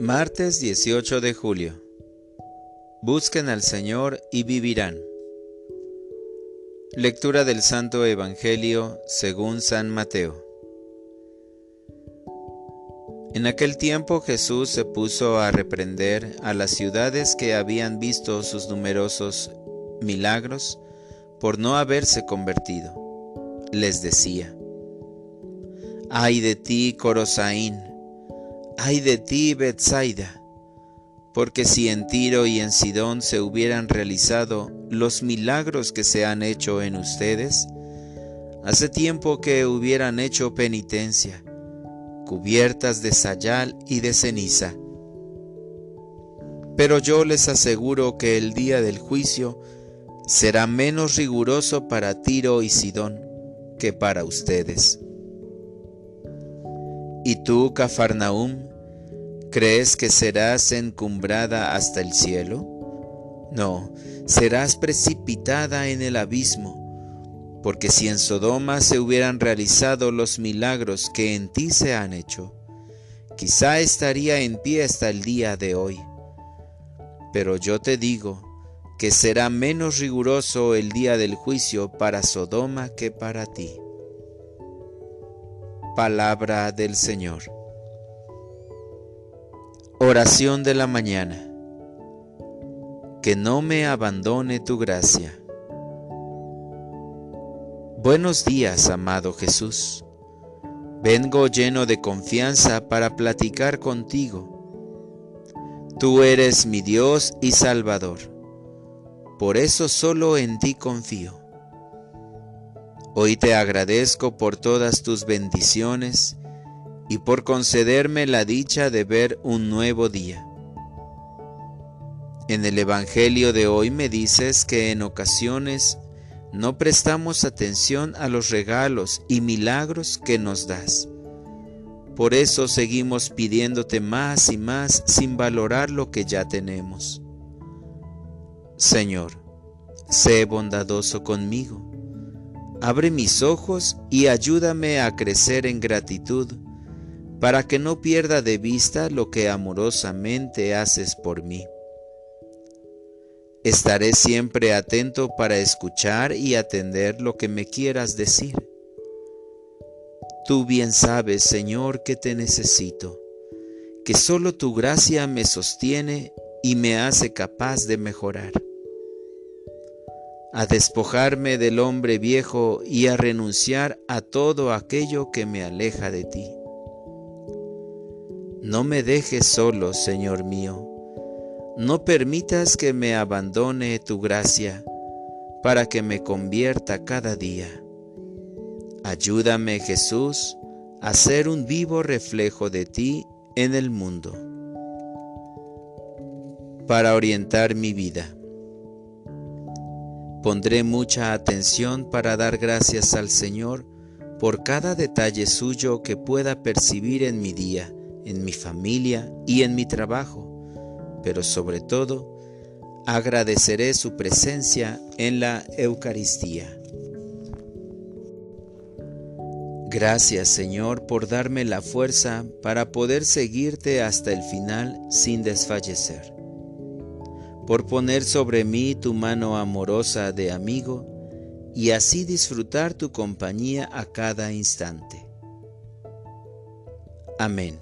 Martes 18 de julio. Busquen al Señor y vivirán. Lectura del Santo Evangelio según San Mateo. En aquel tiempo Jesús se puso a reprender a las ciudades que habían visto sus numerosos milagros por no haberse convertido. Les decía, Ay de ti, Corosaín, ay de ti, Bethsaida, porque si en Tiro y en Sidón se hubieran realizado los milagros que se han hecho en ustedes, hace tiempo que hubieran hecho penitencia, cubiertas de sayal y de ceniza. Pero yo les aseguro que el día del juicio será menos riguroso para Tiro y Sidón que para ustedes. ¿Y tú, Cafarnaum, crees que serás encumbrada hasta el cielo? No, serás precipitada en el abismo, porque si en Sodoma se hubieran realizado los milagros que en ti se han hecho, quizá estaría en pie hasta el día de hoy. Pero yo te digo que será menos riguroso el día del juicio para Sodoma que para ti. Palabra del Señor. Oración de la mañana. Que no me abandone tu gracia. Buenos días, amado Jesús. Vengo lleno de confianza para platicar contigo. Tú eres mi Dios y Salvador. Por eso solo en ti confío. Hoy te agradezco por todas tus bendiciones y por concederme la dicha de ver un nuevo día. En el Evangelio de hoy me dices que en ocasiones no prestamos atención a los regalos y milagros que nos das. Por eso seguimos pidiéndote más y más sin valorar lo que ya tenemos. Señor, sé bondadoso conmigo Abre mis ojos y ayúdame a crecer en gratitud, para que no pierda de vista lo que amorosamente haces por mí. Estaré siempre atento para escuchar y atender lo que me quieras decir. Tú bien sabes, Señor, que te necesito, que solo tu gracia me sostiene y me hace capaz de mejorar a despojarme del hombre viejo y a renunciar a todo aquello que me aleja de ti. No me dejes solo, Señor mío, no permitas que me abandone tu gracia para que me convierta cada día. Ayúdame, Jesús, a ser un vivo reflejo de ti en el mundo. Para orientar mi vida. Pondré mucha atención para dar gracias al Señor por cada detalle suyo que pueda percibir en mi día, en mi familia y en mi trabajo, pero sobre todo, agradeceré su presencia en la Eucaristía. Gracias Señor por darme la fuerza para poder seguirte hasta el final sin desfallecer por poner sobre mí tu mano amorosa de amigo y así disfrutar tu compañía a cada instante. Amén.